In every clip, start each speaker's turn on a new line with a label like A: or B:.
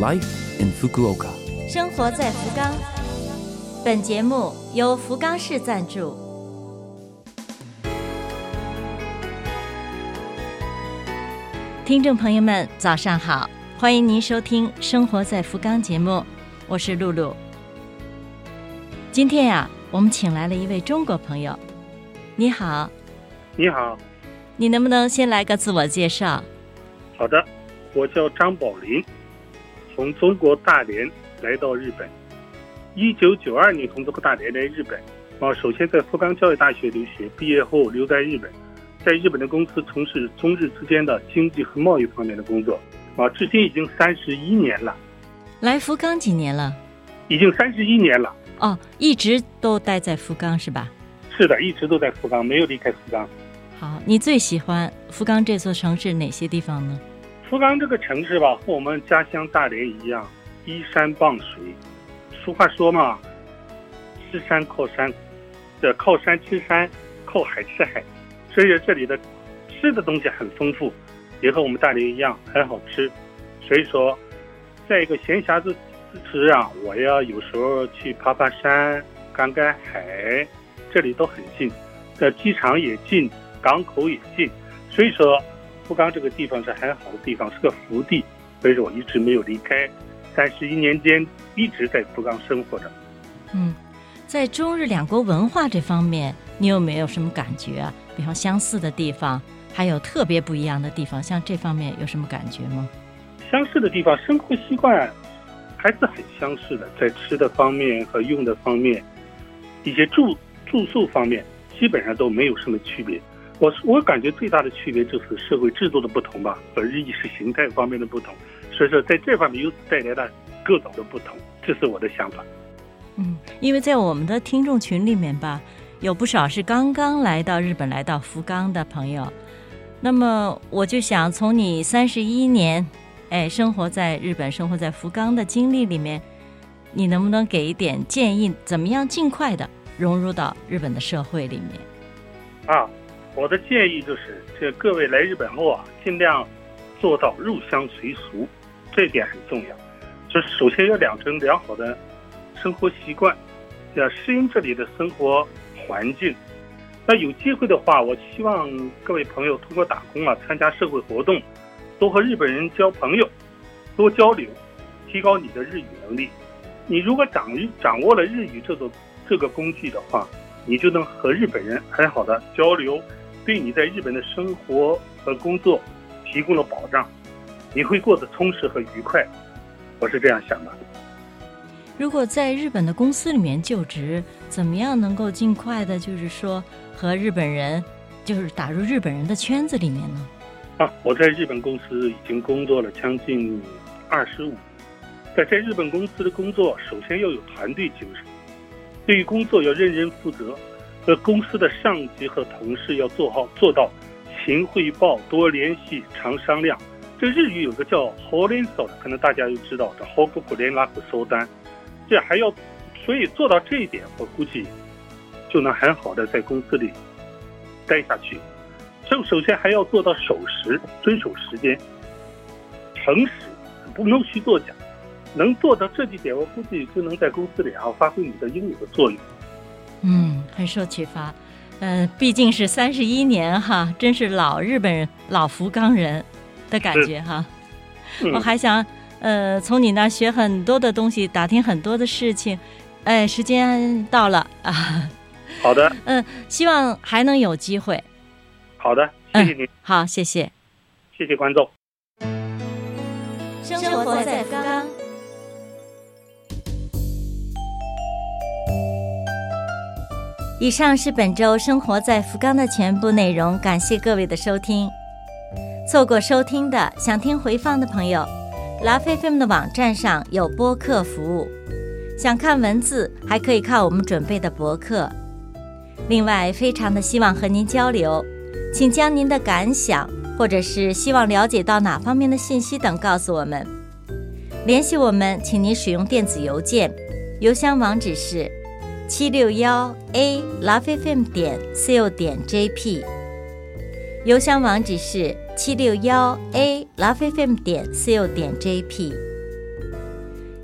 A: Life in Fukuoka。
B: 生活在福冈。本节目由福冈市赞助。听众朋友们，早上好，欢迎您收听《生活在福冈》节目，我是露露。今天呀、我们请来了一位中国朋友。你好，
C: 你好，
B: 你能不能先来个自我介绍？
C: 好的，我叫张宝林，从中国大连来到日本。一九九二年从中国大连来日本，啊，首先在福冈教育大学留学，毕业后留在日本，在日本的公司从事中日之间的经济和贸易方面的工作，啊，至今已经三十一年了，
B: 来福冈几年了？
C: 已经三十一年了。
B: 哦，一直都待在福冈是吧？
C: 是的，一直都在福冈，没有离开福冈。
B: 好，你最喜欢福冈这座城市哪些地方呢？
C: 福冈这个城市吧，和我们家乡大连一样，依山傍水。俗话说嘛，吃山靠山，这靠山吃山，靠海吃海。所以这里的吃的东西很丰富，也和我们大连一样很好吃。所以说，在一个闲暇之之时啊，我要有时候去爬爬山、赶赶海，这里都很近，这机场也近，港口也近。所以说，福冈这个地方是很好的地方，是个福地，所以说我一直没有离开。三十一年间一直在福冈生活着。
B: 嗯，在中日两国文化这方面，你有没有什么感觉啊？比方相似的地方，还有特别不一样的地方，像这方面有什么感觉吗？
C: 相似的地方，生活习惯还是很相似的，在吃的方面和用的方面，一些住住宿方面，基本上都没有什么区别。我我感觉最大的区别就是社会制度的不同吧，和意识形态方面的不同。所以说，在这方面又带来了各种的不同，这是我的想法。
B: 嗯，因为在我们的听众群里面吧，有不少是刚刚来到日本、来到福冈的朋友。那么我就想从你三十一年，哎，生活在日本、生活在福冈的经历里面，你能不能给一点建议，怎么样尽快的融入到日本的社会里面？
C: 啊，我的建议就是，这各位来日本后啊，尽量做到入乡随俗。这点很重要，就是首先要养成良好的生活习惯，要适应这里的生活环境。那有机会的话，我希望各位朋友通过打工啊，参加社会活动，多和日本人交朋友，多交流，提高你的日语能力。你如果掌握掌握了日语这个这个工具的话，你就能和日本人很好的交流，对你在日本的生活和工作提供了保障。你会过得充实和愉快，我是这样想的。
B: 如果在日本的公司里面就职，怎么样能够尽快的，就是说和日本人，就是打入日本人的圈子里面呢？
C: 啊，我在日本公司已经工作了将近二十五，在在日本公司的工作，首先要有团队精神，对于工作要认真负责，和公司的上级和同事要做好做到勤汇报、多联系、常商量。这日语有个叫 h o l e n s o 的，可能大家就知道的 h o k u k u r e n a k u s 单，这还要，所以做到这一点，我估计就能很好的在公司里待下去。这首先还要做到守时，遵守时间，诚实，不能虚作假。能做到这几点，我估计就能在公司里啊发挥你的应有的作用。
B: 嗯，很受启发。嗯、呃，毕竟是三十一年哈，真是老日本人、老福冈人。的感觉哈，
C: 嗯、
B: 我还想呃从你那学很多的东西，打听很多的事情。哎，时间到了啊。
C: 好的。
B: 嗯，希望还能有机会。
C: 好的，谢谢你。
B: 嗯、好，谢谢。
C: 谢谢观众。
B: 生活在福冈。以上是本周生活在福冈的全部内容，感谢各位的收听。错过收听的，想听回放的朋友，拉菲菲姆的网站上有播客服务。想看文字，还可以看我们准备的博客。另外，非常的希望和您交流，请将您的感想或者是希望了解到哪方面的信息等告诉我们。联系我们，请您使用电子邮件，邮箱网址是七六幺 a lovefm 点 co 点 jp。邮箱网址是七六幺 a lovefm 点 co 点 jp。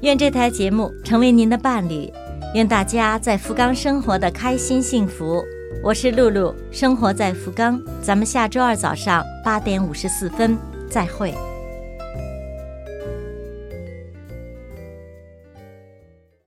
B: 愿这台节目成为您的伴侣，愿大家在福冈生活的开心幸福。我是露露，生活在福冈，咱们下周二早上八点五十四分再会。